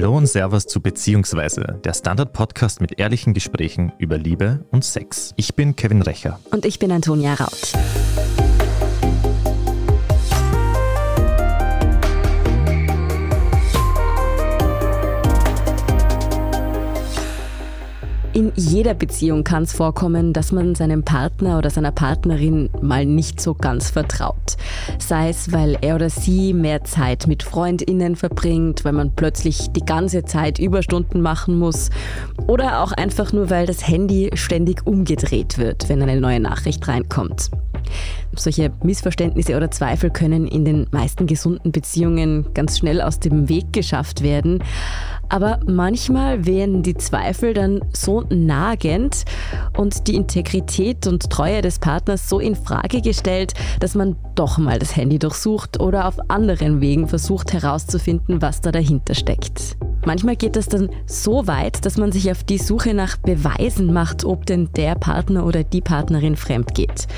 Hallo und Servus zu Beziehungsweise, der Standard-Podcast mit ehrlichen Gesprächen über Liebe und Sex. Ich bin Kevin Recher. Und ich bin Antonia Raut. In jeder Beziehung kann es vorkommen, dass man seinem Partner oder seiner Partnerin mal nicht so ganz vertraut. Sei es, weil er oder sie mehr Zeit mit Freundinnen verbringt, weil man plötzlich die ganze Zeit Überstunden machen muss oder auch einfach nur, weil das Handy ständig umgedreht wird, wenn eine neue Nachricht reinkommt. Solche Missverständnisse oder Zweifel können in den meisten gesunden Beziehungen ganz schnell aus dem Weg geschafft werden. Aber manchmal werden die Zweifel dann so nagend und die Integrität und Treue des Partners so in Frage gestellt, dass man doch mal das Handy durchsucht oder auf anderen Wegen versucht herauszufinden, was da dahinter steckt. Manchmal geht das dann so weit, dass man sich auf die Suche nach Beweisen macht, ob denn der Partner oder die Partnerin fremd geht.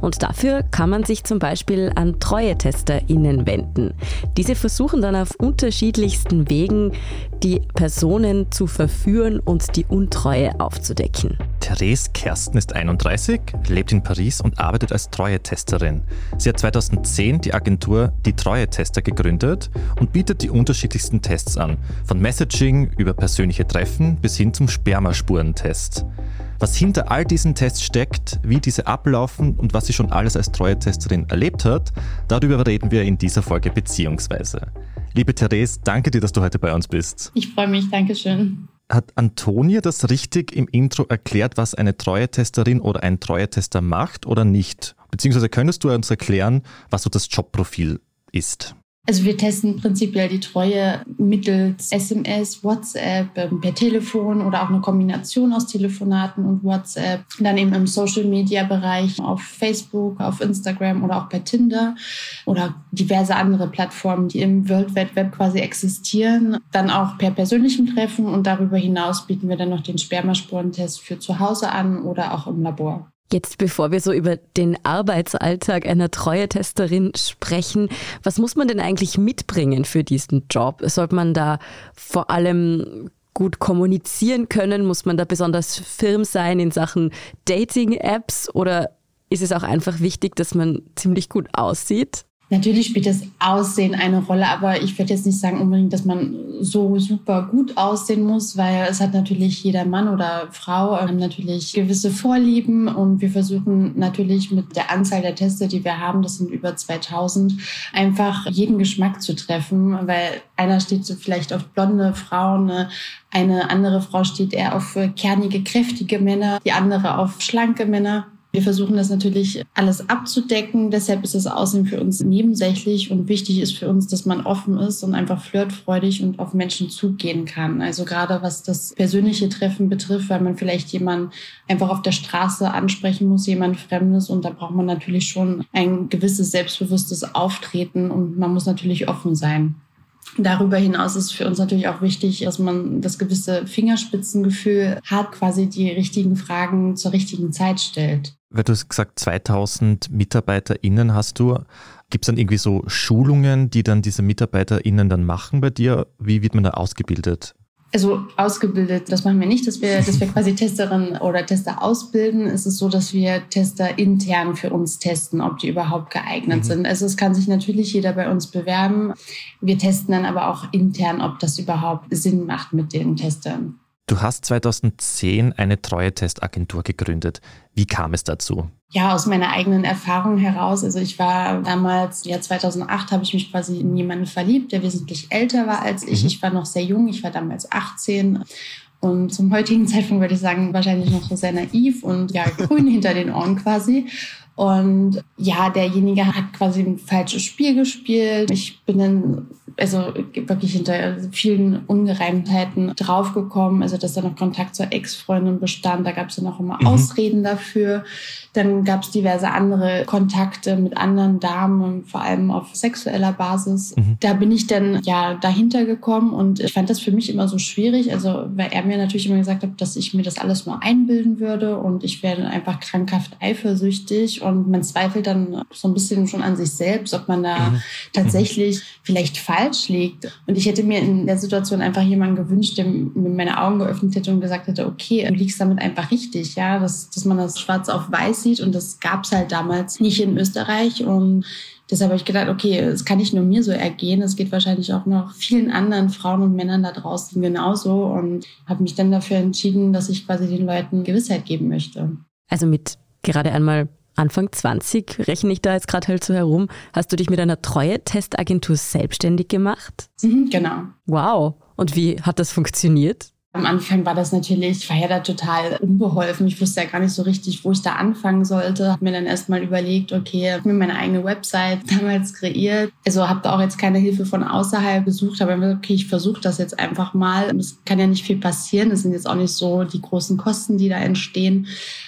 Und dafür kann man sich zum Beispiel an TreuetesterInnen wenden. Diese versuchen dann auf unterschiedlichsten Wegen, die Personen zu verführen und die Untreue aufzudecken. Therese Kersten ist 31, lebt in Paris und arbeitet als Treuetesterin. Sie hat 2010 die Agentur Die Treuetester gegründet und bietet die unterschiedlichsten Tests an, von Messaging über persönliche Treffen bis hin zum Spermaspurentest. Was hinter all diesen Tests steckt, wie diese ablaufen und was sie schon alles als Treuetesterin erlebt hat, darüber reden wir in dieser Folge beziehungsweise. Liebe Therese, danke dir, dass du heute bei uns bist. Ich freue mich, danke schön. Hat Antonia das richtig im Intro erklärt, was eine Treuetesterin oder ein Treuetester macht oder nicht? Beziehungsweise könntest du uns erklären, was so das Jobprofil ist? Also wir testen prinzipiell die Treue mittels SMS, WhatsApp, ähm, per Telefon oder auch eine Kombination aus Telefonaten und WhatsApp. Dann eben im Social-Media-Bereich auf Facebook, auf Instagram oder auch per Tinder oder diverse andere Plattformen, die im World Wide Web quasi existieren. Dann auch per persönlichem Treffen und darüber hinaus bieten wir dann noch den Spermasporentest für zu Hause an oder auch im Labor. Jetzt, bevor wir so über den Arbeitsalltag einer Treuetesterin sprechen, was muss man denn eigentlich mitbringen für diesen Job? Sollte man da vor allem gut kommunizieren können? Muss man da besonders firm sein in Sachen Dating-Apps? Oder ist es auch einfach wichtig, dass man ziemlich gut aussieht? Natürlich spielt das Aussehen eine Rolle, aber ich würde jetzt nicht sagen unbedingt, dass man so super gut aussehen muss, weil es hat natürlich jeder Mann oder Frau ähm, natürlich gewisse Vorlieben und wir versuchen natürlich mit der Anzahl der Teste, die wir haben, das sind über 2000, einfach jeden Geschmack zu treffen, weil einer steht so vielleicht auf blonde Frauen, ne? eine andere Frau steht eher auf kernige, kräftige Männer, die andere auf schlanke Männer. Wir versuchen das natürlich alles abzudecken. Deshalb ist das Aussehen für uns nebensächlich und wichtig ist für uns, dass man offen ist und einfach flirtfreudig und auf Menschen zugehen kann. Also gerade was das persönliche Treffen betrifft, weil man vielleicht jemanden einfach auf der Straße ansprechen muss, jemand Fremdes und da braucht man natürlich schon ein gewisses selbstbewusstes Auftreten und man muss natürlich offen sein. Darüber hinaus ist für uns natürlich auch wichtig, dass man das gewisse Fingerspitzengefühl hat, quasi die richtigen Fragen zur richtigen Zeit stellt. Weil du hast gesagt, 2000 MitarbeiterInnen hast du. Gibt es dann irgendwie so Schulungen, die dann diese MitarbeiterInnen dann machen bei dir? Wie wird man da ausgebildet? Also ausgebildet, das machen wir nicht, dass wir, dass wir quasi Testerinnen oder Tester ausbilden. Es ist so, dass wir Tester intern für uns testen, ob die überhaupt geeignet mhm. sind. Also es kann sich natürlich jeder bei uns bewerben. Wir testen dann aber auch intern, ob das überhaupt Sinn macht mit den Testern. Du hast 2010 eine Treue-Testagentur gegründet. Wie kam es dazu? Ja, aus meiner eigenen Erfahrung heraus. Also ich war damals, ja 2008 habe ich mich quasi in jemanden verliebt, der wesentlich älter war als ich. Mhm. Ich war noch sehr jung, ich war damals 18 und zum heutigen Zeitpunkt würde ich sagen, wahrscheinlich noch so sehr naiv und ja, grün hinter den Ohren quasi. Und ja, derjenige hat quasi ein falsches Spiel gespielt. Ich bin dann also wirklich hinter vielen Ungereimtheiten draufgekommen. Also dass da noch Kontakt zur Ex-Freundin bestand. Da gab es dann auch immer mhm. Ausreden dafür. Dann gab es diverse andere Kontakte mit anderen Damen, vor allem auf sexueller Basis. Mhm. Da bin ich dann ja dahinter gekommen und ich fand das für mich immer so schwierig. Also weil er mir natürlich immer gesagt hat, dass ich mir das alles nur einbilden würde und ich werde einfach krankhaft eifersüchtig und man zweifelt dann so ein bisschen schon an sich selbst, ob man da mhm. tatsächlich vielleicht falsch falsch liegt. Und ich hätte mir in der Situation einfach jemanden gewünscht, der mir meine Augen geöffnet hätte und gesagt hätte, okay, du liegst damit einfach richtig, ja, dass, dass man das schwarz auf weiß sieht. Und das gab es halt damals nicht in Österreich. Und deshalb habe ich gedacht, okay, es kann nicht nur mir so ergehen, es geht wahrscheinlich auch noch vielen anderen Frauen und Männern da draußen genauso. Und habe mich dann dafür entschieden, dass ich quasi den Leuten Gewissheit geben möchte. Also mit gerade einmal Anfang 20, rechne ich da jetzt gerade halt so herum, hast du dich mit einer Treue-Testagentur selbstständig gemacht? Mhm, genau. Wow. Und wie hat das funktioniert? Am Anfang war das natürlich, ich war ja da total unbeholfen. Ich wusste ja gar nicht so richtig, wo ich da anfangen sollte. Habe mir dann erstmal überlegt, okay, habe mir meine eigene Website damals kreiert. Also habe da auch jetzt keine Hilfe von außerhalb gesucht, aber okay, ich versuche das jetzt einfach mal. Es kann ja nicht viel passieren. Es sind jetzt auch nicht so die großen Kosten, die da entstehen.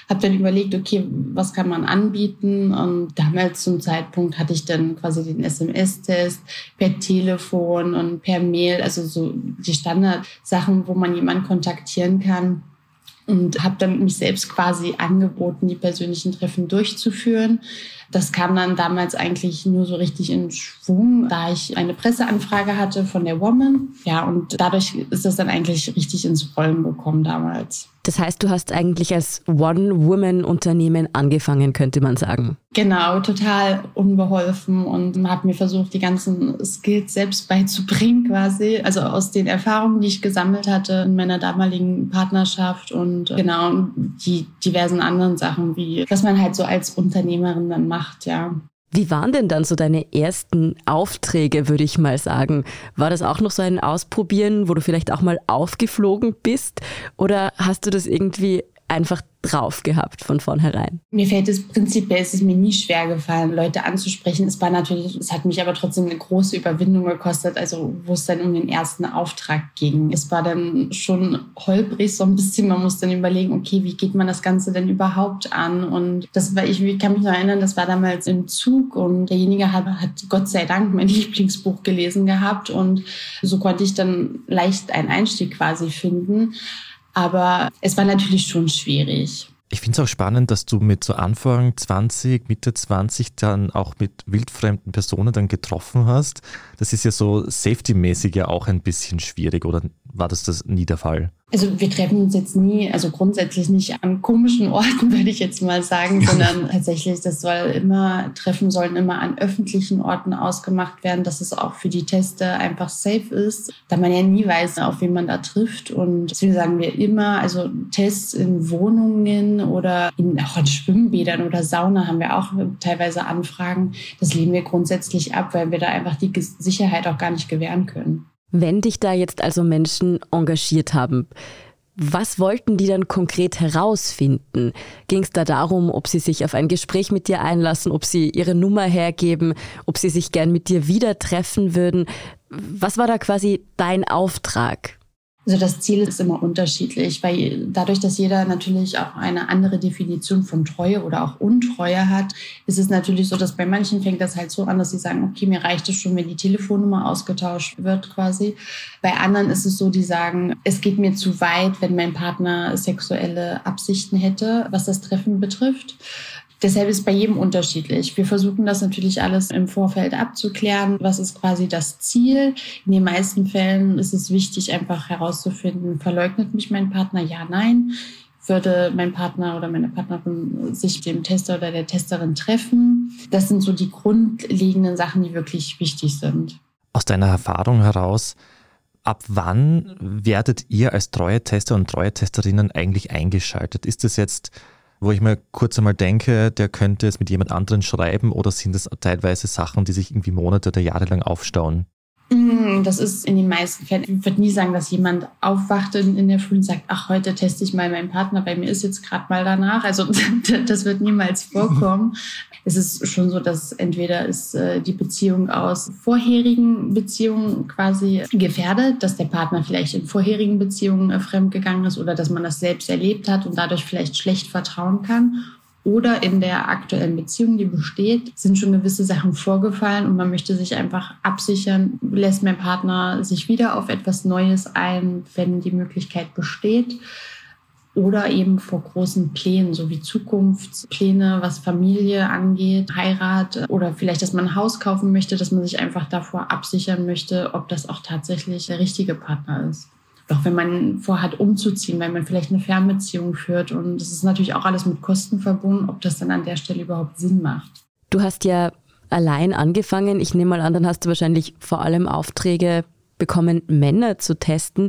Habe dann überlegt, okay, was kann man anbieten? Und damals zum Zeitpunkt hatte ich dann quasi den SMS-Test per Telefon und per Mail, also so die Standardsachen, wo man jemanden jemand kontaktieren kann und habe dann mich selbst quasi angeboten, die persönlichen Treffen durchzuführen. Das kam dann damals eigentlich nur so richtig in Schwung, da ich eine Presseanfrage hatte von der Woman. Ja, und dadurch ist das dann eigentlich richtig ins Rollen gekommen damals. Das heißt, du hast eigentlich als One-Woman-Unternehmen angefangen, könnte man sagen. Genau, total unbeholfen und man hat mir versucht, die ganzen Skills selbst beizubringen quasi. Also aus den Erfahrungen, die ich gesammelt hatte in meiner damaligen Partnerschaft und genau die diversen anderen Sachen, wie was man halt so als Unternehmerin dann macht, ja. Wie waren denn dann so deine ersten Aufträge, würde ich mal sagen? War das auch noch so ein Ausprobieren, wo du vielleicht auch mal aufgeflogen bist? Oder hast du das irgendwie einfach drauf gehabt von vornherein? Mir fällt es prinzipiell, es ist mir nie schwer gefallen, Leute anzusprechen. Es war natürlich, es hat mich aber trotzdem eine große Überwindung gekostet, also wo es dann um den ersten Auftrag ging. Es war dann schon holprig so ein bisschen. Man muss dann überlegen, okay, wie geht man das Ganze denn überhaupt an? Und das war, ich kann mich noch erinnern, das war damals im Zug und derjenige hat, hat Gott sei Dank mein Lieblingsbuch gelesen gehabt und so konnte ich dann leicht einen Einstieg quasi finden. Aber es war natürlich schon schwierig. Ich finde es auch spannend, dass du mit so Anfang 20, Mitte 20 dann auch mit wildfremden Personen dann getroffen hast. Das ist ja so safety-mäßig ja auch ein bisschen schwierig, oder war das das nie der Fall? Also wir treffen uns jetzt nie, also grundsätzlich nicht an komischen Orten, würde ich jetzt mal sagen, sondern tatsächlich, das soll immer, Treffen sollen immer an öffentlichen Orten ausgemacht werden, dass es auch für die Teste einfach safe ist, da man ja nie weiß, auf wen man da trifft. Und deswegen sagen wir immer, also Tests in Wohnungen oder in, auch in Schwimmbädern oder Sauna haben wir auch teilweise Anfragen. Das lehnen wir grundsätzlich ab, weil wir da einfach die Sicherheit auch gar nicht gewähren können. Wenn dich da jetzt also Menschen engagiert haben, was wollten die dann konkret herausfinden? Ging es da darum, ob sie sich auf ein Gespräch mit dir einlassen, ob sie ihre Nummer hergeben, ob sie sich gern mit dir wieder treffen würden? Was war da quasi dein Auftrag? Also das Ziel ist immer unterschiedlich, weil dadurch, dass jeder natürlich auch eine andere Definition von Treue oder auch Untreue hat, ist es natürlich so, dass bei manchen fängt das halt so an, dass sie sagen, okay, mir reicht es schon, wenn die Telefonnummer ausgetauscht wird quasi. Bei anderen ist es so, die sagen, es geht mir zu weit, wenn mein Partner sexuelle Absichten hätte, was das Treffen betrifft. Deshalb ist bei jedem unterschiedlich. Wir versuchen das natürlich alles im Vorfeld abzuklären. Was ist quasi das Ziel? In den meisten Fällen ist es wichtig, einfach herauszufinden, verleugnet mich mein Partner? Ja, nein. Würde mein Partner oder meine Partnerin sich dem Tester oder der Testerin treffen? Das sind so die grundlegenden Sachen, die wirklich wichtig sind. Aus deiner Erfahrung heraus, ab wann werdet ihr als treue Tester und treue Testerinnen eigentlich eingeschaltet? Ist es jetzt wo ich mir kurz einmal denke, der könnte es mit jemand anderen schreiben oder sind es teilweise Sachen, die sich irgendwie Monate oder Jahre lang aufstauen? Mm, das ist in den meisten Fällen, ich würde nie sagen, dass jemand aufwacht in, der Früh und sagt, ach, heute teste ich mal meinen Partner, bei mir ist jetzt gerade mal danach. Also das wird niemals vorkommen. Es ist schon so, dass entweder ist äh, die Beziehung aus vorherigen Beziehungen quasi gefährdet, dass der Partner vielleicht in vorherigen Beziehungen äh, fremdgegangen ist oder dass man das selbst erlebt hat und dadurch vielleicht schlecht vertrauen kann oder in der aktuellen Beziehung, die besteht, sind schon gewisse Sachen vorgefallen und man möchte sich einfach absichern, lässt mein Partner sich wieder auf etwas Neues ein, wenn die Möglichkeit besteht. oder eben vor großen Plänen, so wie Zukunftspläne, was Familie angeht, Heirat oder vielleicht, dass man ein Haus kaufen möchte, dass man sich einfach davor absichern möchte, ob das auch tatsächlich der richtige Partner ist. Doch wenn man vorhat, umzuziehen, weil man vielleicht eine Fernbeziehung führt und das ist natürlich auch alles mit Kosten verbunden, ob das dann an der Stelle überhaupt Sinn macht. Du hast ja allein angefangen. Ich nehme mal an, dann hast du wahrscheinlich vor allem Aufträge bekommen, Männer zu testen.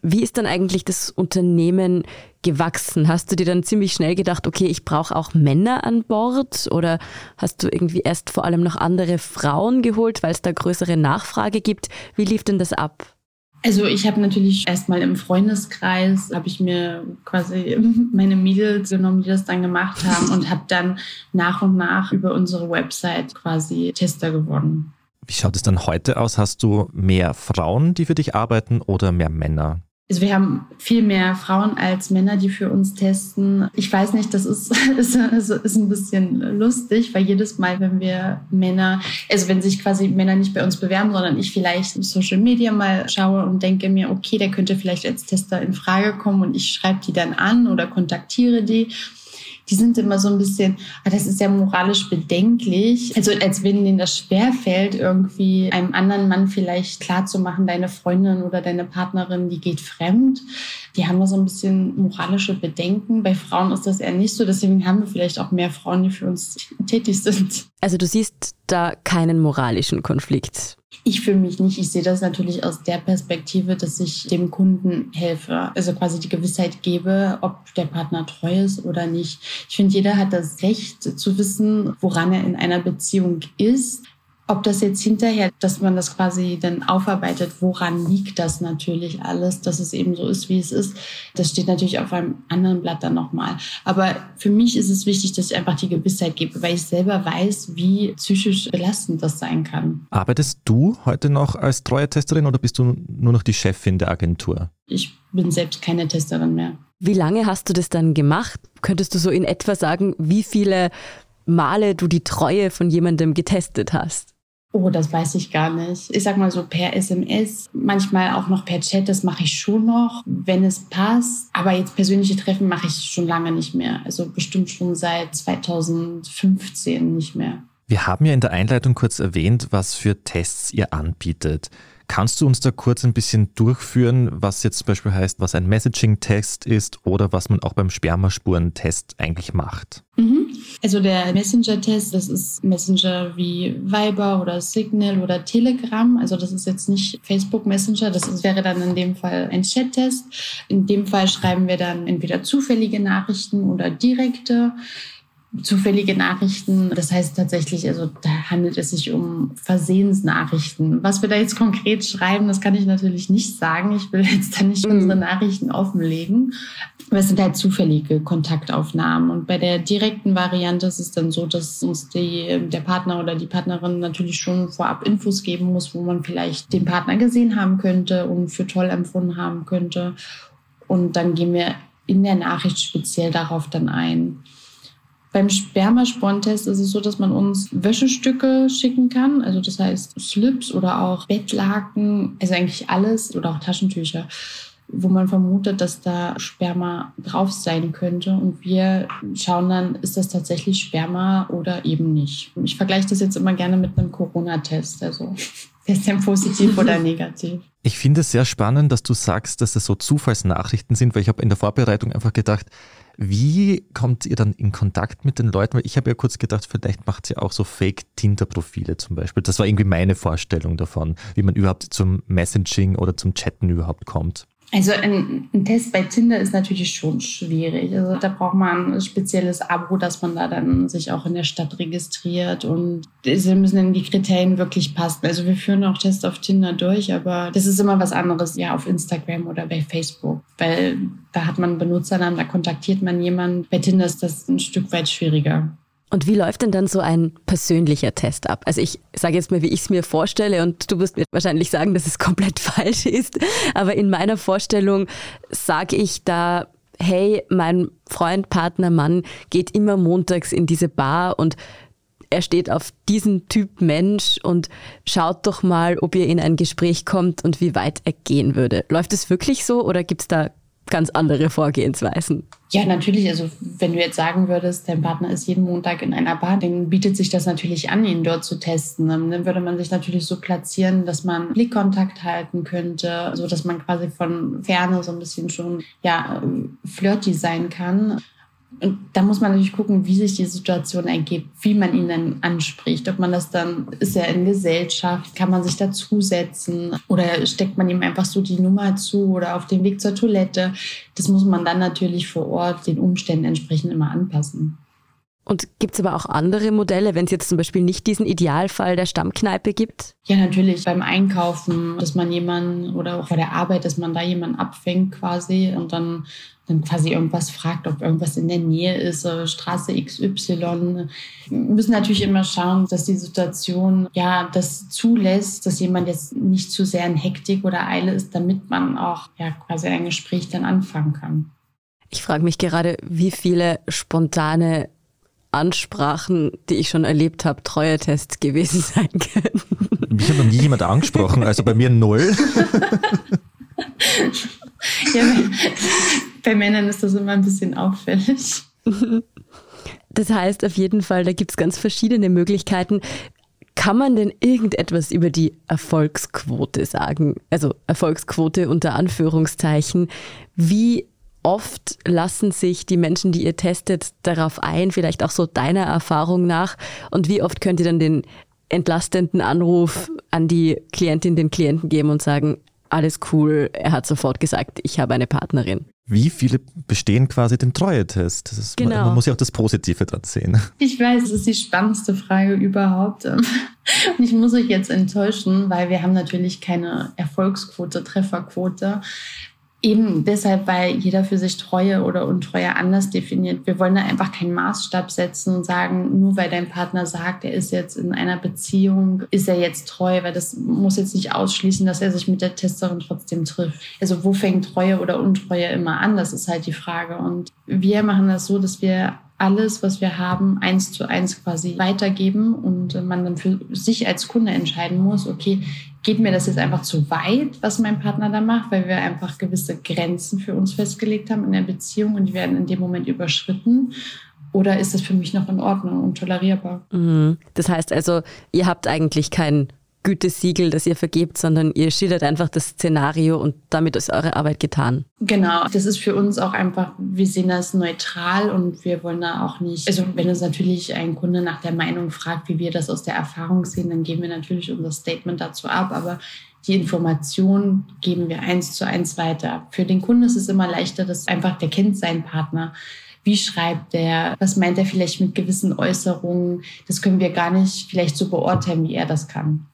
Wie ist dann eigentlich das Unternehmen gewachsen? Hast du dir dann ziemlich schnell gedacht, okay, ich brauche auch Männer an Bord? Oder hast du irgendwie erst vor allem noch andere Frauen geholt, weil es da größere Nachfrage gibt? Wie lief denn das ab? Also ich habe natürlich erstmal im Freundeskreis, habe ich mir quasi meine Mädels genommen, die das dann gemacht haben und habe dann nach und nach über unsere Website quasi Tester geworden. Wie schaut es dann heute aus? Hast du mehr Frauen, die für dich arbeiten oder mehr Männer? Also wir haben viel mehr Frauen als Männer, die für uns testen. Ich weiß nicht, das ist, ist, ist ein bisschen lustig, weil jedes Mal, wenn wir Männer, also wenn sich quasi Männer nicht bei uns bewerben, sondern ich vielleicht Social Media mal schaue und denke mir, okay, der könnte vielleicht als Tester in Frage kommen und ich schreibe die dann an oder kontaktiere die die sind immer so ein bisschen, ah, das ist ja moralisch bedenklich. Also als wenn denen das schwerfällt, irgendwie einem anderen Mann vielleicht klarzumachen, deine Freundin oder deine Partnerin, die geht fremd. Die haben da so ein bisschen moralische Bedenken. Bei Frauen ist das eher nicht so. Deswegen haben wir vielleicht auch mehr Frauen, die für uns tätig sind. Also du siehst da keinen moralischen Konflikt. Ich für mich nicht. Ich sehe das natürlich aus der Perspektive, dass ich dem Kunden helfe. Also quasi die Gewissheit gebe, ob der Partner treu ist oder nicht. Ich finde, jeder hat das Recht zu wissen, woran er in einer Beziehung ist. Ob das jetzt hinterher, dass man das quasi dann aufarbeitet, woran liegt das natürlich alles, dass es eben so ist, wie es ist, das steht natürlich auf einem anderen Blatt dann nochmal. Aber für mich ist es wichtig, dass ich einfach die Gewissheit gebe, weil ich selber weiß, wie psychisch belastend das sein kann. Arbeitest du heute noch als Treue-Testerin oder bist du nur noch die Chefin der Agentur? Ich bin selbst keine Testerin mehr. Wie lange hast du das dann gemacht? Könntest du so in etwa sagen, wie viele Male du die Treue von jemandem getestet hast? Oh, das weiß ich gar nicht. Ich sag mal so per SMS, manchmal auch noch per Chat, das mache ich schon noch, wenn es passt. Aber jetzt persönliche Treffen mache ich schon lange nicht mehr. Also bestimmt schon seit 2015 nicht mehr. Wir haben ja in der Einleitung kurz erwähnt, was für Tests ihr anbietet. Kannst du uns da kurz ein bisschen durchführen, was jetzt zum Beispiel heißt, was ein Messaging-Test ist oder was man auch beim Spermaspurentest eigentlich macht? Mhm. Also der Messenger-Test, das ist Messenger wie Viber oder Signal oder Telegram. Also das ist jetzt nicht Facebook Messenger, das ist, wäre dann in dem Fall ein Chat-Test. In dem Fall schreiben wir dann entweder zufällige Nachrichten oder direkte zufällige Nachrichten. Das heißt tatsächlich, also da handelt es sich um Versehensnachrichten. Was wir da jetzt konkret schreiben, das kann ich natürlich nicht sagen. Ich will jetzt da nicht mhm. unsere Nachrichten offenlegen. Aber es sind halt zufällige Kontaktaufnahmen. Und bei der direkten Variante ist es dann so, dass uns die, der Partner oder die Partnerin natürlich schon vorab Infos geben muss, wo man vielleicht den Partner gesehen haben könnte und für toll empfunden haben könnte. Und dann gehen wir in der Nachricht speziell darauf dann ein. Beim Spermasporntest ist es so, dass man uns Wäschestücke schicken kann, also das heißt Slips oder auch Bettlaken, also eigentlich alles oder auch Taschentücher, wo man vermutet, dass da Sperma drauf sein könnte. Und wir schauen dann, ist das tatsächlich Sperma oder eben nicht. Ich vergleiche das jetzt immer gerne mit einem Corona-Test, also ist denn positiv oder negativ? Ich finde es sehr spannend, dass du sagst, dass es so Zufallsnachrichten sind, weil ich habe in der Vorbereitung einfach gedacht, wie kommt ihr dann in Kontakt mit den Leuten? Weil ich habe ja kurz gedacht, vielleicht macht ihr auch so Fake-Tinder-Profile zum Beispiel. Das war irgendwie meine Vorstellung davon, wie man überhaupt zum Messaging oder zum Chatten überhaupt kommt. Also ein, ein, Test bei Tinder ist natürlich schon schwierig. Also da braucht man ein spezielles Abo, dass man da dann sich auch in der Stadt registriert und sie müssen dann die Kriterien wirklich passen. Also wir führen auch Tests auf Tinder durch, aber das ist immer was anderes, ja, auf Instagram oder bei Facebook, weil da hat man Benutzernamen, da kontaktiert man jemanden. Bei Tinder ist das ein Stück weit schwieriger. Und wie läuft denn dann so ein persönlicher Test ab? Also ich sage jetzt mal, wie ich es mir vorstelle und du wirst mir wahrscheinlich sagen, dass es komplett falsch ist. Aber in meiner Vorstellung sage ich da, hey, mein Freund, Partner, Mann geht immer montags in diese Bar und er steht auf diesen Typ Mensch und schaut doch mal, ob ihr in ein Gespräch kommt und wie weit er gehen würde. Läuft es wirklich so oder gibt es da ganz andere Vorgehensweisen. Ja, natürlich. Also wenn du jetzt sagen würdest, dein Partner ist jeden Montag in einer Bar, dann bietet sich das natürlich an, ihn dort zu testen. Dann würde man sich natürlich so platzieren, dass man Blickkontakt halten könnte, so dass man quasi von Ferne so ein bisschen schon ja flirty sein kann. Und da muss man natürlich gucken, wie sich die Situation ergibt, wie man ihn dann anspricht. Ob man das dann, ist er in Gesellschaft, kann man sich dazusetzen oder steckt man ihm einfach so die Nummer zu oder auf dem Weg zur Toilette. Das muss man dann natürlich vor Ort den Umständen entsprechend immer anpassen. Und gibt es aber auch andere Modelle, wenn es jetzt zum Beispiel nicht diesen Idealfall der Stammkneipe gibt? Ja, natürlich. Beim Einkaufen, dass man jemanden oder auch bei der Arbeit, dass man da jemanden abfängt quasi und dann dann quasi irgendwas fragt, ob irgendwas in der Nähe ist, Straße XY. Wir müssen natürlich immer schauen, dass die Situation ja das zulässt, dass jemand jetzt nicht zu sehr in Hektik oder Eile ist, damit man auch ja quasi ein Gespräch dann anfangen kann. Ich frage mich gerade, wie viele spontane Ansprachen, die ich schon erlebt habe, Treue-Tests gewesen sein können. Mich hat noch nie jemand angesprochen, also bei mir null. ja, bei Männern ist das immer ein bisschen auffällig. Das heißt auf jeden Fall, da gibt es ganz verschiedene Möglichkeiten. Kann man denn irgendetwas über die Erfolgsquote sagen? Also Erfolgsquote unter Anführungszeichen. Wie oft lassen sich die Menschen, die ihr testet, darauf ein, vielleicht auch so deiner Erfahrung nach? Und wie oft könnt ihr dann den entlastenden Anruf an die Klientin, den Klienten geben und sagen, alles cool, er hat sofort gesagt, ich habe eine Partnerin. Wie viele bestehen quasi den Treue-Test? Ist, genau. man, man, muss ja auch das Positive dran sehen. Ich weiß, das ist die spannendste Frage überhaupt. Und ich muss euch jetzt enttäuschen, weil wir haben natürlich keine Erfolgsquote, Trefferquote. Eben deshalb, weil jeder für sich Treue oder Untreue anders definiert. Wir wollen da einfach keinen Maßstab setzen und sagen, nur weil dein Partner sagt, er ist jetzt in einer Beziehung, ist er jetzt treu, weil das muss jetzt nicht ausschließen, dass er sich mit der Testerin trotzdem trifft. Also wo fängt Treue oder Untreue immer an? Das ist halt die Frage. Und wir machen das so, dass wir alles, was wir haben, eins zu eins quasi weitergeben und man dann für sich als Kunde entscheiden muss, okay, geht mir das jetzt einfach zu weit, was mein Partner da macht, weil wir einfach gewisse Grenzen für uns festgelegt haben in der Beziehung und die werden in dem Moment überschritten? Oder ist das für mich noch in Ordnung und tolerierbar? Mhm. Das heißt also, ihr habt eigentlich kein Gütesiegel, das ihr vergebt, sondern ihr schildert einfach das Szenario und damit ist eure Arbeit getan. Genau, das ist für uns auch einfach, wir sehen das neutral und wir wollen da auch nicht, also wenn uns natürlich ein Kunde nach der Meinung fragt, wie wir das aus der Erfahrung sehen, dann geben wir natürlich unser Statement dazu ab, aber die Information geben wir eins zu eins weiter. Für den Kunden ist es immer leichter, dass einfach der kennt seinen Partner. Wie schreibt der? Was meint er vielleicht mit gewissen Äußerungen? Das können wir gar nicht vielleicht so beurteilen, wie er das kann.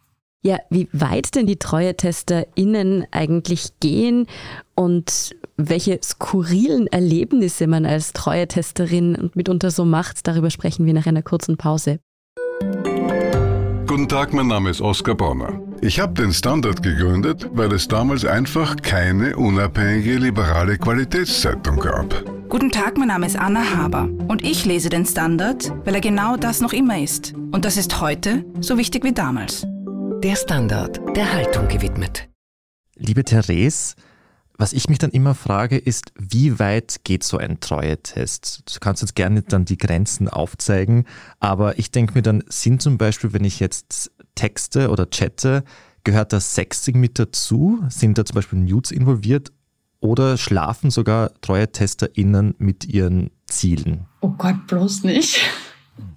Ja, wie weit denn die TreuetesterInnen eigentlich gehen und welche skurrilen Erlebnisse man als Treue-Testerin mitunter so macht, darüber sprechen wir nach einer kurzen Pause. Guten Tag, mein Name ist Oskar Bonner. Ich habe den Standard gegründet, weil es damals einfach keine unabhängige liberale Qualitätszeitung gab. Guten Tag, mein Name ist Anna Haber und ich lese den Standard, weil er genau das noch immer ist. Und das ist heute so wichtig wie damals. Der Standard, der Haltung gewidmet. Liebe Therese, was ich mich dann immer frage, ist, wie weit geht so ein Treue-Test? Du kannst jetzt gerne dann die Grenzen aufzeigen, aber ich denke mir dann, sind zum Beispiel, wenn ich jetzt texte oder chatte, gehört da Sexting mit dazu? Sind da zum Beispiel Nudes involviert? Oder schlafen sogar Treue-TesterInnen mit ihren Zielen? Oh Gott, bloß nicht.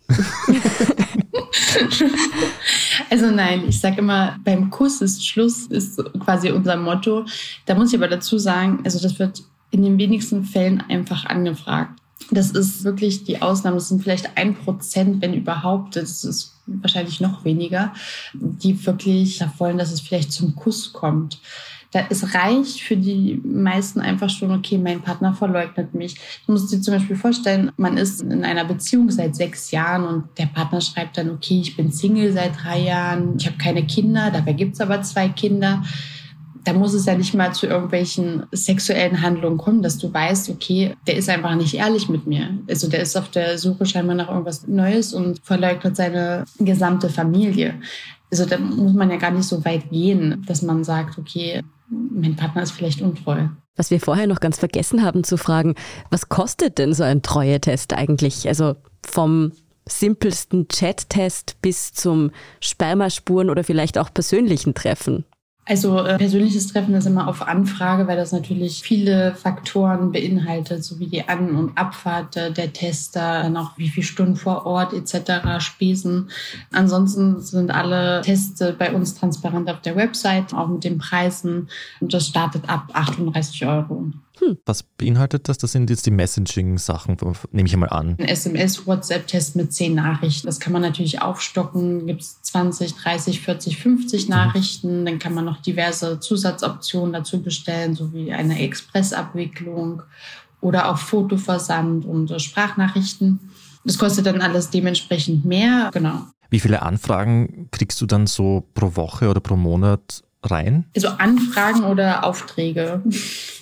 also nein, ich sage immer, beim Kuss ist Schluss, ist quasi unser Motto. Da muss ich aber dazu sagen, also das wird in den wenigsten Fällen einfach angefragt. Das ist wirklich die Ausnahme. Das sind vielleicht ein Prozent, wenn überhaupt. Das ist wahrscheinlich noch weniger, die wirklich wollen, dass es vielleicht zum Kuss kommt. Da, es reicht für die meisten einfach schon, okay, mein Partner verleugnet mich. Du musst dir zum Beispiel vorstellen, man ist in einer Beziehung seit sechs Jahren und der Partner schreibt dann, okay, ich bin Single seit drei Jahren, ich habe keine Kinder, dabei gibt's aber zwei Kinder da muss es ja nicht mal zu irgendwelchen sexuellen Handlungen kommen, dass du weißt, okay, der ist einfach nicht ehrlich mit mir. Also der ist auf der Suche scheinbar nach irgendwas Neues und verleugnet seine gesamte Familie. Also da muss man ja gar nicht so weit gehen, dass man sagt, okay, mein Partner ist vielleicht untreu. Was wir vorher noch ganz vergessen haben zu fragen, was kostet denn so ein Treue-Test eigentlich? Also vom simpelsten Chat-Test bis zum Spermaspuren oder vielleicht auch persönlichen Treffen? Also äh, persönliches Treffen ist immer auf Anfrage, weil das natürlich viele Faktoren beinhaltet, so wie die An- und Abfahrt äh, der Tester, dann auch wie viele Stunden vor Ort etc., Spesen. Ansonsten sind alle Tests bei uns transparent auf der Website, auch mit den Preisen. Und das startet ab 38 Euro. Hm. Was beinhaltet das? Das sind jetzt die Messaging-Sachen, nehme ich einmal an. Ein SMS-WhatsApp-Test mit 10 Nachrichten. Das kann man natürlich aufstocken. Gibt es 20, 30, 40, 50 Nachrichten. Dann kann man noch diverse Zusatzoptionen dazu bestellen, sowie eine Expressabwicklung oder auch Fotoversand und Sprachnachrichten. Das kostet dann alles dementsprechend mehr. Genau. Wie viele Anfragen kriegst du dann so pro Woche oder pro Monat rein? Also Anfragen oder Aufträge?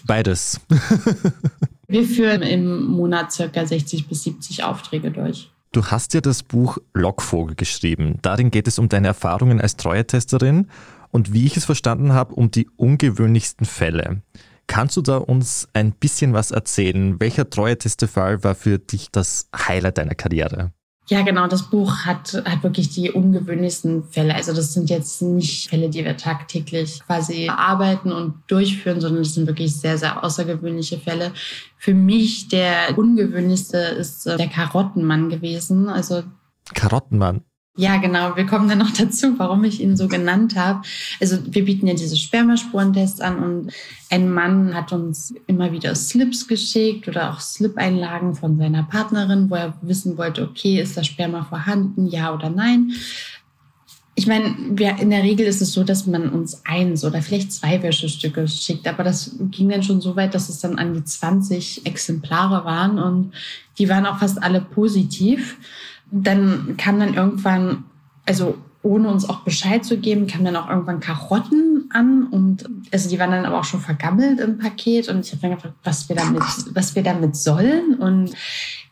Beides. Wir führen im Monat circa 60 bis 70 Aufträge durch. Du hast ja das Buch Lockvogel geschrieben. Darin geht es um deine Erfahrungen als Treuetesterin und wie ich es verstanden habe, um die ungewöhnlichsten Fälle. Kannst du da uns ein bisschen was erzählen? Welcher Treuetestefall war für dich das Highlight deiner Karriere? Ja, genau. Das Buch hat, hat wirklich die ungewöhnlichsten Fälle. Also das sind jetzt nicht Fälle, die wir tagtäglich quasi arbeiten und durchführen, sondern das sind wirklich sehr, sehr außergewöhnliche Fälle. Für mich der ungewöhnlichste ist äh, der Karottenmann gewesen. Also Karottenmann. Ja, genau. Wir kommen dann noch dazu, warum ich ihn so genannt habe. Also wir bieten ja diese Spermaspurentests an und ein Mann hat uns immer wieder Slips geschickt oder auch Slip-Einlagen von seiner Partnerin, wo er wissen wollte, okay, ist das Sperma vorhanden, ja oder nein. Ich meine, wir, in der Regel ist es so, dass man uns eins oder vielleicht zwei Wäschestücke schickt, aber das ging dann schon so weit, dass es dann an die 20 Exemplare waren und die waren auch fast alle positiv. Dann kam dann irgendwann, also ohne uns auch Bescheid zu geben, kamen dann auch irgendwann Karotten an und also die waren dann aber auch schon vergammelt im Paket und ich habe dann gefragt, was wir damit, was wir damit sollen und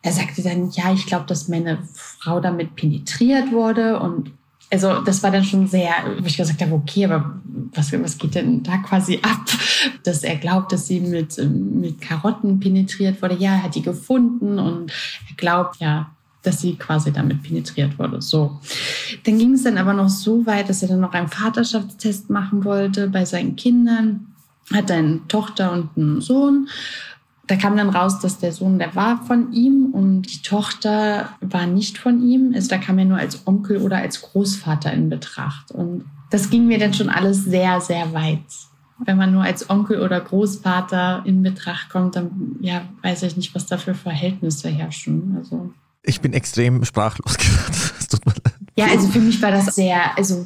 er sagte dann, ja, ich glaube, dass meine Frau damit penetriert wurde und also das war dann schon sehr, wo ich gesagt habe, okay, aber was, was geht denn da quasi ab? Dass er glaubt, dass sie mit, mit Karotten penetriert wurde. Ja, er hat die gefunden und er glaubt, ja, dass sie quasi damit penetriert wurde. So. Dann ging es dann aber noch so weit, dass er dann noch einen Vaterschaftstest machen wollte bei seinen Kindern. Hat eine Tochter und einen Sohn. Da kam dann raus, dass der Sohn, der war von ihm und die Tochter war nicht von ihm. Also da kam er nur als Onkel oder als Großvater in Betracht. Und das ging mir dann schon alles sehr, sehr weit. Wenn man nur als Onkel oder Großvater in Betracht kommt, dann ja, weiß ich nicht, was da für Verhältnisse herrschen. Also ich bin extrem sprachlos gerade. Leid. Ja, also für mich war das sehr, also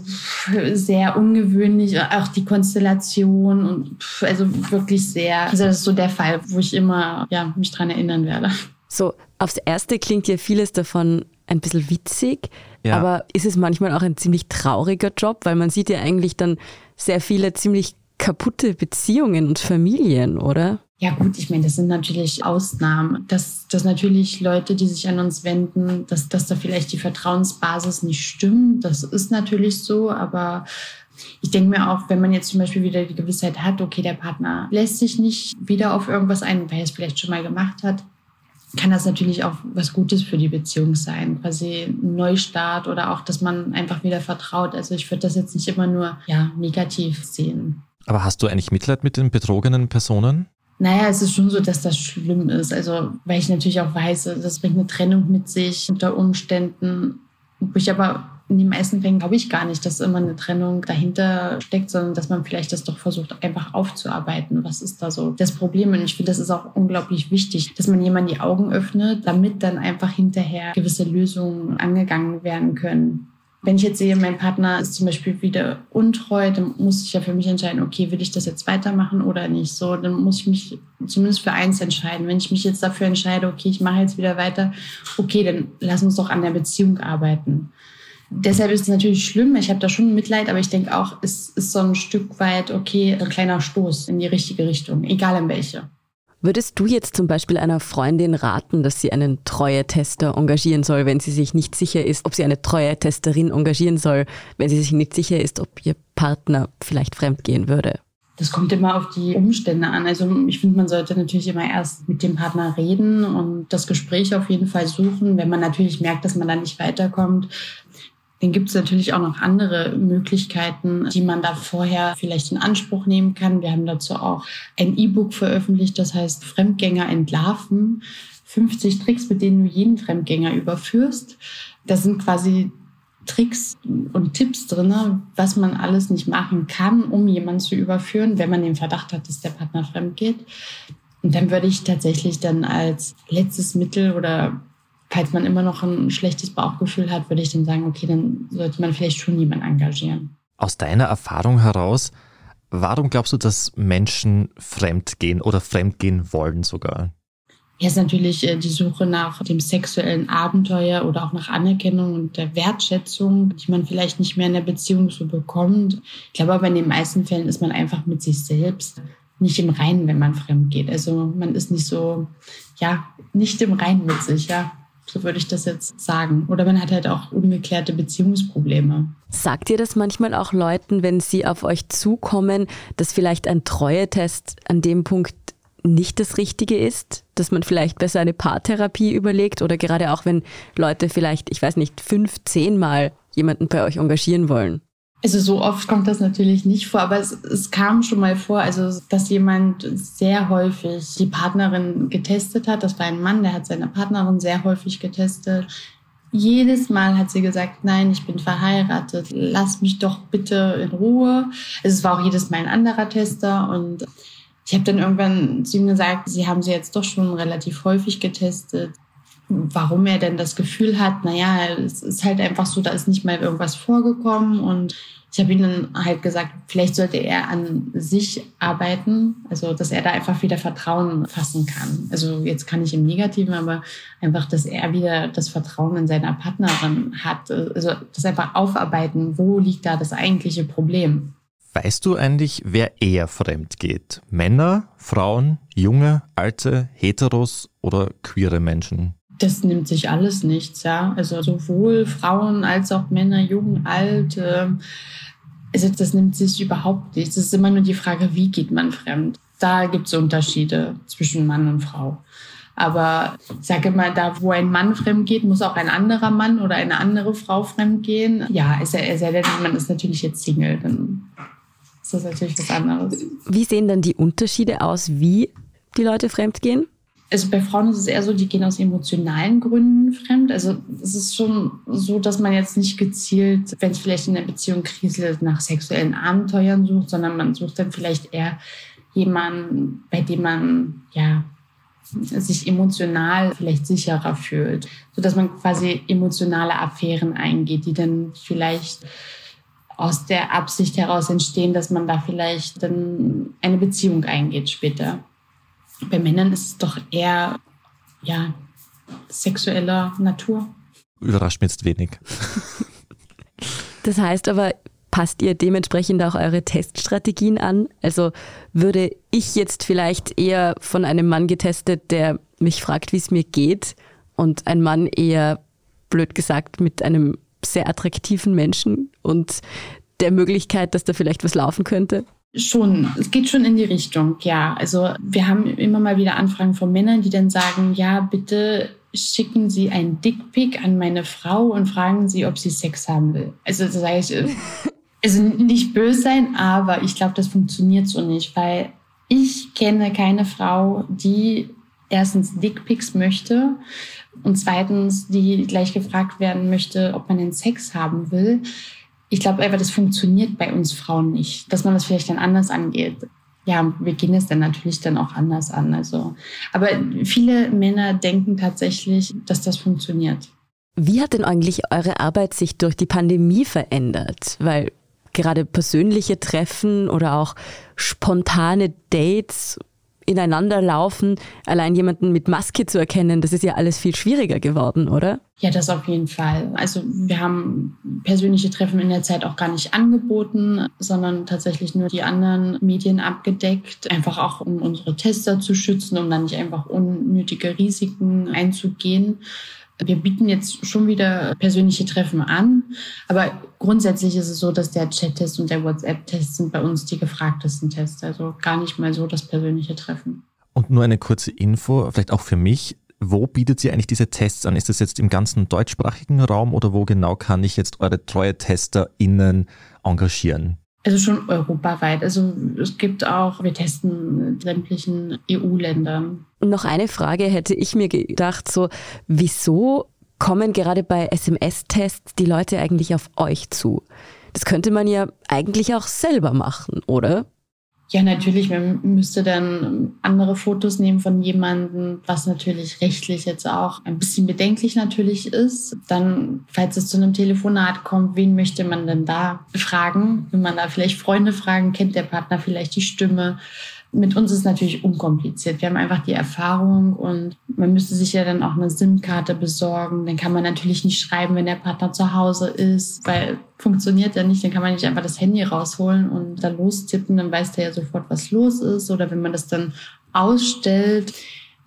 sehr ungewöhnlich, auch die Konstellation und also wirklich sehr, also das ist so der Fall, wo ich immer ja, mich dran erinnern werde. So, aufs Erste klingt ja vieles davon ein bisschen witzig, ja. aber ist es manchmal auch ein ziemlich trauriger Job, weil man sieht ja eigentlich dann sehr viele ziemlich kaputte Beziehungen und Familien, oder? Ja gut, ich meine, das sind natürlich Ausnahmen. Dass, dass natürlich Leute, die sich an uns wenden, dass, dass da vielleicht die Vertrauensbasis nicht stimmt, das ist natürlich so, aber ich denke mir auch, wenn man jetzt zum Beispiel wieder die Gewissheit hat, okay, der Partner lässt sich nicht wieder auf irgendwas ein, weil er es vielleicht schon mal gemacht hat, kann das natürlich auch was Gutes für die Beziehung sein, quasi ein Neustart oder auch, dass man einfach wieder vertraut. Also ich würde das jetzt nicht immer nur ja, negativ sehen. Aber hast du eigentlich Mitleid mit den betrogenen Personen? Naja, es ist schon so, dass das schlimm ist. Also, weil ich natürlich auch weiß, das bringt eine Trennung mit sich unter Umständen. Wo ich aber in den meisten Fällen glaube ich gar nicht, dass immer eine Trennung dahinter steckt, sondern dass man vielleicht das doch versucht, einfach aufzuarbeiten. Was ist da so das Problem? Und ich finde, das ist auch unglaublich wichtig, dass man jemand die Augen öffnet, damit dann einfach hinterher gewisse Lösungen angegangen werden können. Wenn ich jetzt sehe, mein Partner ist zum Beispiel wieder untreu, dann muss ich ja für mich entscheiden, okay, will ich das jetzt weitermachen oder nicht? So, dann muss ich mich zumindest für eins entscheiden. Wenn ich mich jetzt dafür entscheide, okay, ich mache jetzt wieder weiter, okay, dann lass uns doch an der Beziehung arbeiten. Deshalb ist es natürlich schlimm. Ich habe da schon Mitleid, aber ich denke auch, es ist so ein Stück weit, okay, ein kleiner Stoß in die richtige Richtung, egal in welche. Würdest du jetzt zum Beispiel einer Freundin raten, dass sie einen Treue-Tester engagieren soll, wenn sie sich nicht sicher ist, ob sie eine Treue-Testerin engagieren soll, wenn sie sich nicht sicher ist, ob ihr Partner vielleicht fremdgehen würde? Das kommt immer auf die Umstände an. Also ich finde, man sollte natürlich immer erst mit dem Partner reden und das Gespräch auf jeden Fall suchen. Wenn man natürlich merkt, dass man da nicht weiterkommt, dann gibt es natürlich auch noch andere Möglichkeiten, die man da vorher vielleicht in Anspruch nehmen kann. Wir haben dazu auch ein E-Book veröffentlicht, das heißt Fremdgänger entlarven. 50 Tricks, mit denen du jeden Fremdgänger überführst. Da sind quasi Tricks und Tipps drin, was man alles nicht machen kann, um jemanden zu überführen, wenn man den Verdacht hat, dass der Partner fremd geht. Und dann würde ich tatsächlich dann als letztes Mittel oder falls man immer noch ein schlechtes Bauchgefühl hat, würde ich dann sagen, okay, dann sollte man vielleicht schon jemanden engagieren. Aus deiner Erfahrung heraus, warum glaubst du, dass Menschen fremd gehen oder fremd gehen wollen sogar? Ja, ist natürlich äh, die Suche nach dem sexuellen Abenteuer oder auch nach Anerkennung und der Wertschätzung, die man vielleicht nicht mehr in der Beziehung so bekommt. Ich glaube aber in den meisten Fällen ist man einfach mit sich selbst nicht im Reinen, wenn man fremd geht. Also man ist nicht so, ja, nicht im Reinen mit sich, ja. So würde ich das jetzt sagen. Oder man hat halt auch ungeklärte Beziehungsprobleme. Sagt ihr das manchmal auch Leuten, wenn sie auf euch zukommen, dass vielleicht ein Treuetest an dem Punkt nicht das Richtige ist, dass man vielleicht besser eine Paartherapie überlegt oder gerade auch wenn Leute vielleicht, ich weiß nicht, fünf, zehn Mal jemanden bei euch engagieren wollen? Also so oft kommt das natürlich nicht vor, aber es, es, kam schon mal vor, also dass jemand sehr häufig die Partnerin getestet hat. Das war ein Mann, der hat seine Partnerin sehr häufig getestet. Jedes Mal hat sie gesagt, nein, ich bin verheiratet, lass mich doch bitte in Ruhe. Also es war auch jedes Mal ein anderer Tester und ich habe dann irgendwann zu ihm gesagt, sie haben sie jetzt doch schon relativ häufig getestet. Warum er denn das Gefühl hat, naja, es ist halt einfach so, da ist nicht mal irgendwas vorgekommen. Und ich habe ihm dann halt gesagt, vielleicht sollte er an sich arbeiten, also dass er da einfach wieder Vertrauen fassen kann. Also jetzt kann ich im Negativen, aber einfach, dass er wieder das Vertrauen in seiner Partnerin hat. Also das einfach aufarbeiten, wo liegt da das eigentliche Problem. Weißt du eigentlich, wer eher fremd geht? Männer, Frauen, junge, alte, heteros oder queere Menschen? Das nimmt sich alles nichts, ja. Also sowohl Frauen als auch Männer, jung, alt. Ähm, also das nimmt sich überhaupt nichts. Es ist immer nur die Frage, wie geht man fremd? Da gibt es Unterschiede zwischen Mann und Frau. Aber ich sage immer, da wo ein Mann fremd geht, muss auch ein anderer Mann oder eine andere Frau fremd gehen. Ja, ist er denn, man ist natürlich jetzt Single, dann ist das natürlich was anderes. Wie sehen dann die Unterschiede aus, wie die Leute fremd gehen? Also bei Frauen ist es eher so, die gehen aus emotionalen Gründen fremd. Also es ist schon so, dass man jetzt nicht gezielt, wenn es vielleicht in der Beziehung kriselt, nach sexuellen Abenteuern sucht, sondern man sucht dann vielleicht eher jemanden, bei dem man ja sich emotional vielleicht sicherer fühlt, so dass man quasi emotionale Affären eingeht, die dann vielleicht aus der Absicht heraus entstehen, dass man da vielleicht dann eine Beziehung eingeht später. Bei Männern ist es doch eher, ja, sexueller Natur. Überrascht mich jetzt wenig. Das heißt aber, passt ihr dementsprechend auch eure Teststrategien an? Also würde ich jetzt vielleicht eher von einem Mann getestet, der mich fragt, wie es mir geht, und ein Mann eher, blöd gesagt, mit einem sehr attraktiven Menschen und der Möglichkeit, dass da vielleicht was laufen könnte? Schon, es geht schon in die Richtung, ja. Also wir haben immer mal wieder Anfragen von Männern, die dann sagen, ja, bitte schicken Sie ein Dickpick an meine Frau und fragen Sie, ob sie Sex haben will. Also das sage ich, äh, also nicht böse sein, aber ich glaube, das funktioniert so nicht, weil ich kenne keine Frau, die erstens Dickpics möchte und zweitens, die gleich gefragt werden möchte, ob man den Sex haben will. Ich glaube einfach, das funktioniert bei uns Frauen nicht, dass man das vielleicht dann anders angeht. Ja, wir gehen es dann natürlich dann auch anders an. Also, aber viele Männer denken tatsächlich, dass das funktioniert. Wie hat denn eigentlich eure Arbeit sich durch die Pandemie verändert? Weil gerade persönliche Treffen oder auch spontane Dates ineinander laufen, allein jemanden mit Maske zu erkennen, das ist ja alles viel schwieriger geworden, oder? Ja, das auf jeden Fall. Also wir haben persönliche Treffen in der Zeit auch gar nicht angeboten, sondern tatsächlich nur die anderen Medien abgedeckt, einfach auch um unsere Tester zu schützen, um dann nicht einfach unnötige Risiken einzugehen. Wir bieten jetzt schon wieder persönliche Treffen an, aber grundsätzlich ist es so, dass der Chat-Test und der WhatsApp-Test sind bei uns die gefragtesten Tests, also gar nicht mal so das persönliche Treffen. Und nur eine kurze Info, vielleicht auch für mich. Wo bietet ihr eigentlich diese Tests an? Ist das jetzt im ganzen deutschsprachigen Raum oder wo genau kann ich jetzt eure treue TesterInnen engagieren? Also schon europaweit. Also es gibt auch, wir testen sämtlichen EU-Ländern. Und noch eine Frage hätte ich mir gedacht, so wieso kommen gerade bei SMS-Tests die Leute eigentlich auf euch zu? Das könnte man ja eigentlich auch selber machen, oder? Ja, natürlich. Man müsste dann andere Fotos nehmen von jemandem, was natürlich rechtlich jetzt auch ein bisschen bedenklich natürlich ist. Dann, falls es zu einem Telefonat kommt, wen möchte man denn da fragen? Will man da vielleicht Freunde fragen? Kennt der Partner vielleicht die Stimme? Mit uns ist natürlich unkompliziert. Wir haben einfach die Erfahrung und man müsste sich ja dann auch eine SIM-Karte besorgen. Dann kann man natürlich nicht schreiben, wenn der Partner zu Hause ist, weil funktioniert ja nicht. Dann kann man nicht einfach das Handy rausholen und da lostippen. Dann weiß der ja sofort, was los ist. Oder wenn man das dann ausstellt.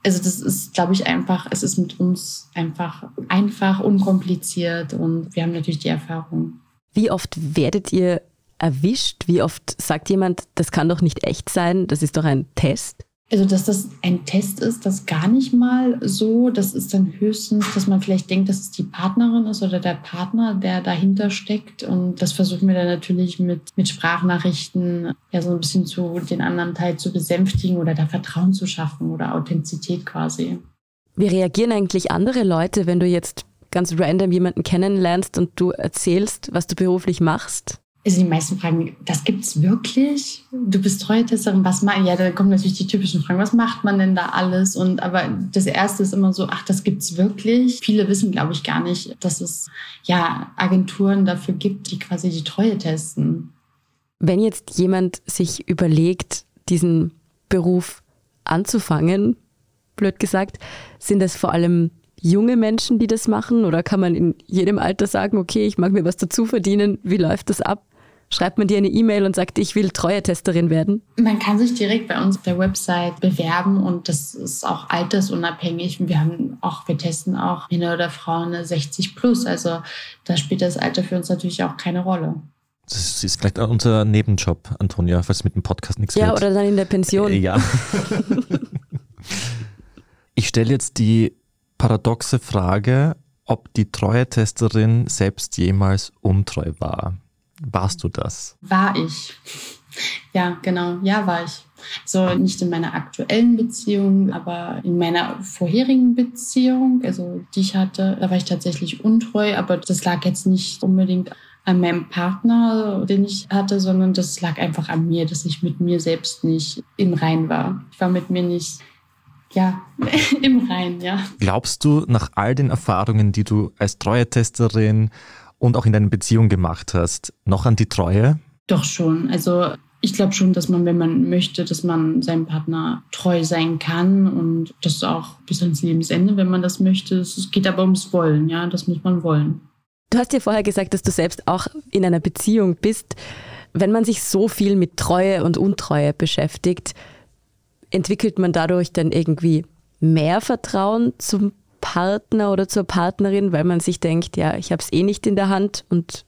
Also das ist, glaube ich, einfach, es ist mit uns einfach einfach, unkompliziert und wir haben natürlich die Erfahrung. Wie oft werdet ihr erwischt? Wie oft sagt jemand, das kann doch nicht echt sein, das ist doch ein Test? Also, dass das ein Test ist, das gar nicht mal so. Das ist dann höchstens, dass man vielleicht denkt, dass es die Partnerin ist oder der Partner, der dahinter steckt. Und das versuchen wir dann natürlich mit, mit Sprachnachrichten ja so ein bisschen zu den anderen Teil zu besänftigen oder da Vertrauen zu schaffen oder Authentizität quasi. Wie reagieren eigentlich andere Leute, wenn du jetzt ganz random jemanden kennenlernst und du erzählst, was du beruflich machst? Also die meisten fragen, das gibt's wirklich? Du bist Treue-Testerin, was macht? Ja, da kommen natürlich die typischen Fragen, was macht man denn da alles? Und aber das erste ist immer so, ach, das gibt's wirklich. Viele wissen, glaube ich, gar nicht, dass es ja Agenturen dafür gibt, die quasi die Treue testen. Wenn jetzt jemand sich überlegt, diesen Beruf anzufangen, blöd gesagt, sind das vor allem junge Menschen, die das machen? Oder kann man in jedem Alter sagen, okay, ich mag mir was dazu verdienen? Wie läuft das ab? Schreibt man dir eine E-Mail und sagt, ich will Treue-Testerin werden? Man kann sich direkt bei uns auf der Website bewerben und das ist auch altersunabhängig. Wir haben auch, wir testen auch Männer oder Frauen 60 plus. Also da spielt das Alter für uns natürlich auch keine Rolle. Das ist vielleicht unser Nebenjob, Antonia, falls mit dem Podcast nichts Ja, wird. oder dann in der Pension. Äh, ja. ich stelle jetzt die paradoxe Frage, ob die Treue-Testerin selbst jemals untreu war. Warst du das? War ich. Ja, genau. Ja, war ich. So nicht in meiner aktuellen Beziehung, aber in meiner vorherigen Beziehung, also die ich hatte, da war ich tatsächlich untreu, aber das lag jetzt nicht unbedingt an meinem Partner, den ich hatte, sondern das lag einfach an mir, dass ich mit mir selbst nicht im Rein war. Ich war mit mir nicht ja, im Rein, ja. Glaubst du, nach all den Erfahrungen, die du als Treue-Testerin und auch in deiner Beziehung gemacht hast, noch an die Treue? Doch schon. Also ich glaube schon, dass man, wenn man möchte, dass man seinem Partner treu sein kann und das auch bis ans Lebensende, wenn man das möchte. Es geht aber ums Wollen, ja, das muss man wollen. Du hast ja vorher gesagt, dass du selbst auch in einer Beziehung bist. Wenn man sich so viel mit Treue und Untreue beschäftigt, entwickelt man dadurch dann irgendwie mehr Vertrauen zum Partner oder zur Partnerin, weil man sich denkt, ja, ich habe es eh nicht in der Hand und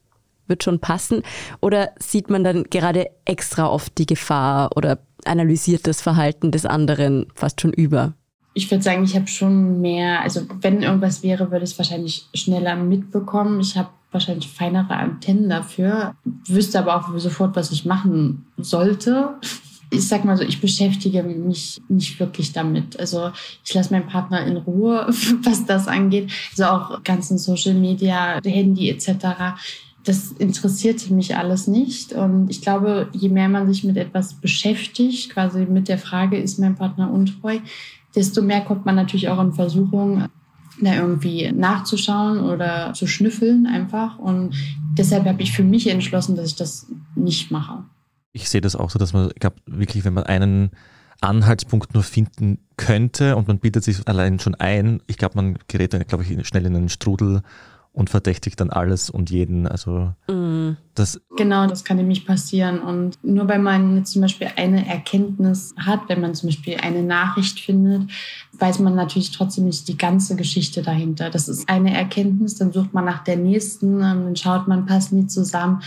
wird schon passen? Oder sieht man dann gerade extra oft die Gefahr oder analysiert das Verhalten des anderen fast schon über? Ich würde sagen, ich habe schon mehr, also wenn irgendwas wäre, würde ich es wahrscheinlich schneller mitbekommen. Ich habe wahrscheinlich feinere Antennen dafür, wüsste aber auch sofort, was ich machen sollte ich sag mal so, ich beschäftige mich nicht wirklich damit. Also ich lasse meinen Partner in Ruhe, was das angeht. Also auch ganzen Social Media, Handy etc. Das interessiert mich alles nicht. Und ich glaube, je mehr man sich mit etwas beschäftigt, quasi mit der Frage, ist mein Partner untreu, desto mehr kommt man natürlich auch in Versuchung, da irgendwie nachzuschauen oder zu schnüffeln einfach. Und deshalb habe ich für mich entschlossen, dass ich das nicht mache. Ich sehe das auch so, dass man, ich glaube, wirklich, wenn man einen Anhaltspunkt nur finden könnte und man bietet sich allein schon ein, ich glaube, man gerät dann, glaube ich, schnell in einen Strudel und verdächtigt dann alles und jeden. Also Mhm. das Genau, das kann nämlich passieren. Und nur weil man jetzt zum Beispiel eine Erkenntnis hat, wenn man zum Beispiel eine Nachricht findet, weiß man natürlich trotzdem nicht die ganze Geschichte dahinter. Das ist eine Erkenntnis, dann sucht man nach der nächsten, ähm, dann schaut man, passen die zusammen.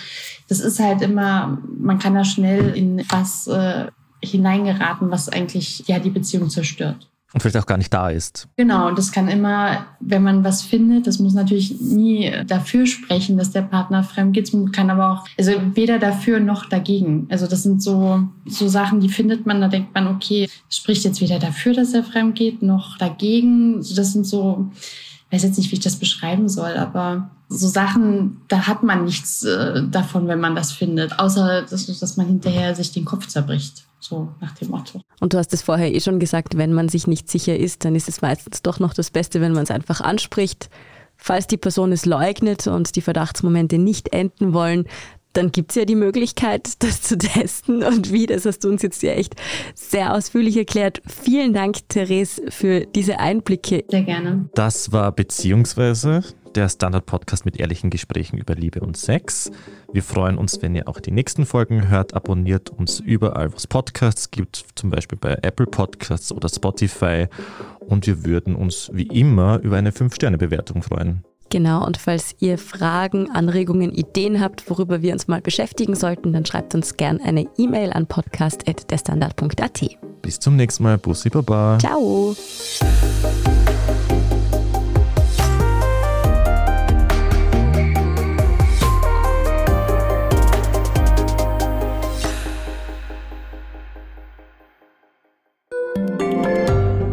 Das ist halt immer, man kann da schnell in was äh, hineingeraten, was eigentlich ja die Beziehung zerstört. Und vielleicht auch gar nicht da ist. Genau, und das kann immer, wenn man was findet, das muss natürlich nie dafür sprechen, dass der Partner fremd geht. Man kann aber auch, also weder dafür noch dagegen. Also das sind so, so Sachen, die findet man, da denkt man, okay, spricht jetzt weder dafür, dass er fremd geht, noch dagegen. Also Das sind so, weiß jetzt nicht, wie ich das beschreiben soll, aber so Sachen, da hat man nichts äh, davon, wenn man das findet, außer dass, dass man hinterher sich den Kopf zerbricht. So nach dem Motto. Und du hast es vorher eh schon gesagt, wenn man sich nicht sicher ist, dann ist es meistens doch noch das Beste, wenn man es einfach anspricht. Falls die Person es leugnet und die Verdachtsmomente nicht enden wollen, dann gibt es ja die Möglichkeit, das zu testen. Und wie, das hast du uns jetzt ja echt sehr ausführlich erklärt. Vielen Dank, Therese, für diese Einblicke. Sehr gerne. Das war Beziehungsweise, der Standard-Podcast mit ehrlichen Gesprächen über Liebe und Sex. Wir freuen uns, wenn ihr auch die nächsten Folgen hört. Abonniert uns überall, wo es Podcasts gibt, zum Beispiel bei Apple Podcasts oder Spotify. Und wir würden uns wie immer über eine 5-Sterne-Bewertung freuen. Genau, und falls ihr Fragen, Anregungen, Ideen habt, worüber wir uns mal beschäftigen sollten, dann schreibt uns gern eine E-Mail an podcast.derstandard.at. Bis zum nächsten Mal. Bussi Baba. Ciao!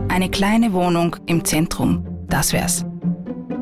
Eine kleine Wohnung im Zentrum, das wär's.